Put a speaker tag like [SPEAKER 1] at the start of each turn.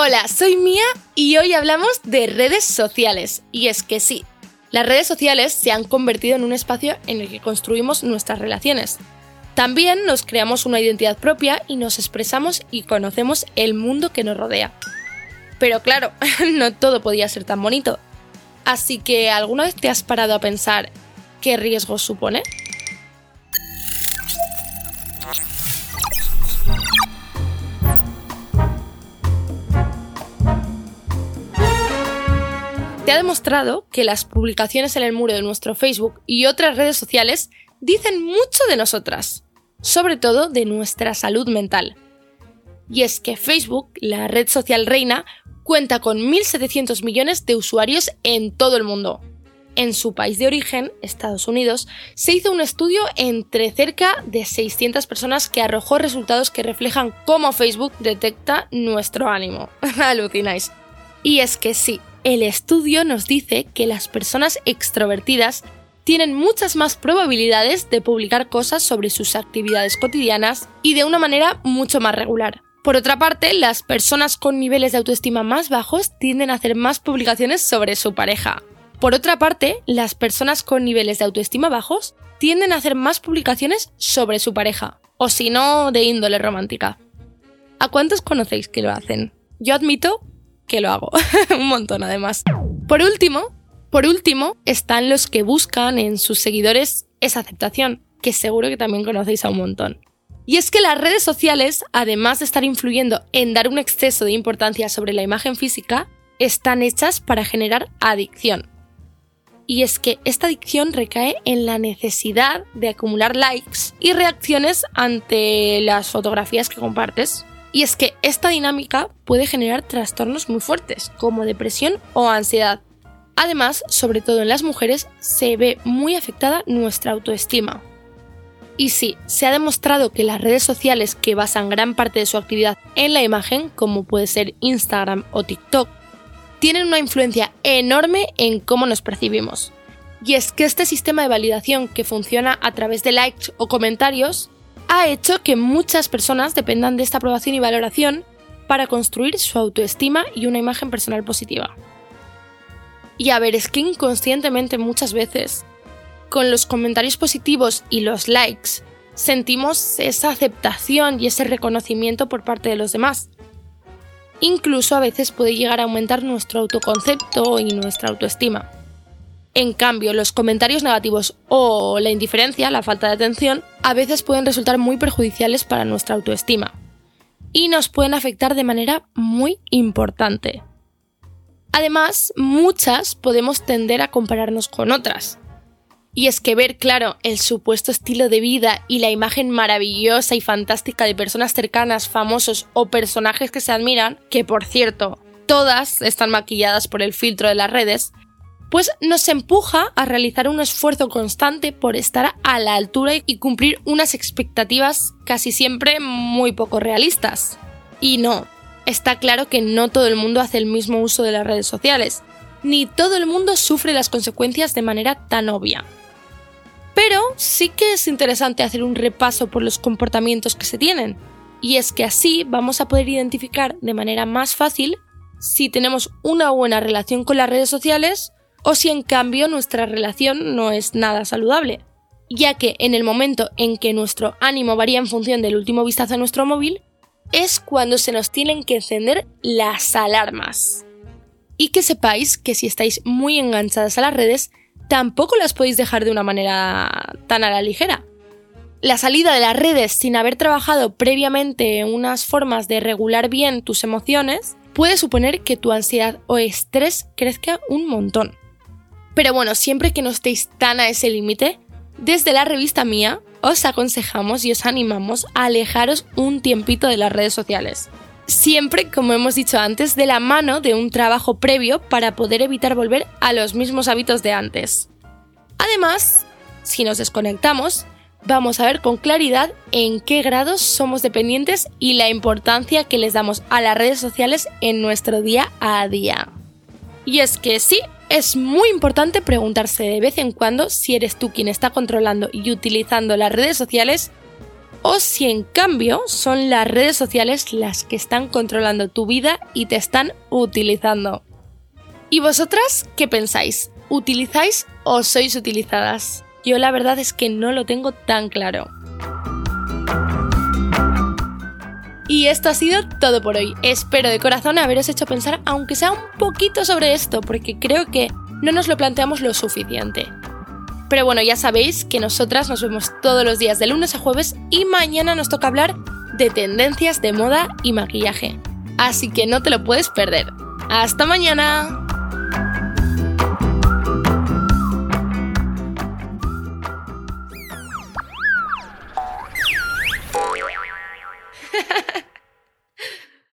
[SPEAKER 1] Hola, soy Mía y hoy hablamos de redes sociales. Y es que sí, las redes sociales se han convertido en un espacio en el que construimos nuestras relaciones. También nos creamos una identidad propia y nos expresamos y conocemos el mundo que nos rodea. Pero claro, no todo podía ser tan bonito. Así que, ¿alguna vez te has parado a pensar qué riesgos supone? Se ha demostrado que las publicaciones en el muro de nuestro Facebook y otras redes sociales dicen mucho de nosotras, sobre todo de nuestra salud mental. Y es que Facebook, la red social reina, cuenta con 1.700 millones de usuarios en todo el mundo. En su país de origen, Estados Unidos, se hizo un estudio entre cerca de 600 personas que arrojó resultados que reflejan cómo Facebook detecta nuestro ánimo. Alucináis. Y es que sí, el estudio nos dice que las personas extrovertidas tienen muchas más probabilidades de publicar cosas sobre sus actividades cotidianas y de una manera mucho más regular. Por otra parte, las personas con niveles de autoestima más bajos tienden a hacer más publicaciones sobre su pareja. Por otra parte, las personas con niveles de autoestima bajos tienden a hacer más publicaciones sobre su pareja, o si no, de índole romántica. ¿A cuántos conocéis que lo hacen? Yo admito que lo hago. un montón además. Por último, por último, están los que buscan en sus seguidores esa aceptación, que seguro que también conocéis a un montón. Y es que las redes sociales, además de estar influyendo en dar un exceso de importancia sobre la imagen física, están hechas para generar adicción. Y es que esta adicción recae en la necesidad de acumular likes y reacciones ante las fotografías que compartes. Y es que esta dinámica puede generar trastornos muy fuertes, como depresión o ansiedad. Además, sobre todo en las mujeres, se ve muy afectada nuestra autoestima. Y sí, se ha demostrado que las redes sociales que basan gran parte de su actividad en la imagen, como puede ser Instagram o TikTok, tienen una influencia enorme en cómo nos percibimos. Y es que este sistema de validación que funciona a través de likes o comentarios ha hecho que muchas personas dependan de esta aprobación y valoración para construir su autoestima y una imagen personal positiva. Y a ver, es que inconscientemente muchas veces, con los comentarios positivos y los likes, sentimos esa aceptación y ese reconocimiento por parte de los demás. Incluso a veces puede llegar a aumentar nuestro autoconcepto y nuestra autoestima. En cambio, los comentarios negativos o la indiferencia, la falta de atención, a veces pueden resultar muy perjudiciales para nuestra autoestima y nos pueden afectar de manera muy importante. Además, muchas podemos tender a compararnos con otras. Y es que ver, claro, el supuesto estilo de vida y la imagen maravillosa y fantástica de personas cercanas, famosos o personajes que se admiran, que por cierto, todas están maquilladas por el filtro de las redes, pues nos empuja a realizar un esfuerzo constante por estar a la altura y cumplir unas expectativas casi siempre muy poco realistas. Y no, está claro que no todo el mundo hace el mismo uso de las redes sociales, ni todo el mundo sufre las consecuencias de manera tan obvia. Pero sí que es interesante hacer un repaso por los comportamientos que se tienen, y es que así vamos a poder identificar de manera más fácil si tenemos una buena relación con las redes sociales o si en cambio nuestra relación no es nada saludable, ya que en el momento en que nuestro ánimo varía en función del último vistazo a nuestro móvil, es cuando se nos tienen que encender las alarmas. Y que sepáis que si estáis muy enganchadas a las redes, tampoco las podéis dejar de una manera tan a la ligera. La salida de las redes sin haber trabajado previamente en unas formas de regular bien tus emociones puede suponer que tu ansiedad o estrés crezca un montón. Pero bueno, siempre que no estéis tan a ese límite, desde la revista mía os aconsejamos y os animamos a alejaros un tiempito de las redes sociales. Siempre, como hemos dicho antes, de la mano de un trabajo previo para poder evitar volver a los mismos hábitos de antes. Además, si nos desconectamos, vamos a ver con claridad en qué grados somos dependientes y la importancia que les damos a las redes sociales en nuestro día a día. Y es que sí, es muy importante preguntarse de vez en cuando si eres tú quien está controlando y utilizando las redes sociales o si en cambio son las redes sociales las que están controlando tu vida y te están utilizando. ¿Y vosotras qué pensáis? ¿Utilizáis o sois utilizadas? Yo la verdad es que no lo tengo tan claro. Y esto ha sido todo por hoy. Espero de corazón haberos hecho pensar, aunque sea un poquito sobre esto, porque creo que no nos lo planteamos lo suficiente. Pero bueno, ya sabéis que nosotras nos vemos todos los días de lunes a jueves y mañana nos toca hablar de tendencias de moda y maquillaje. Así que no te lo puedes perder. ¡Hasta mañana!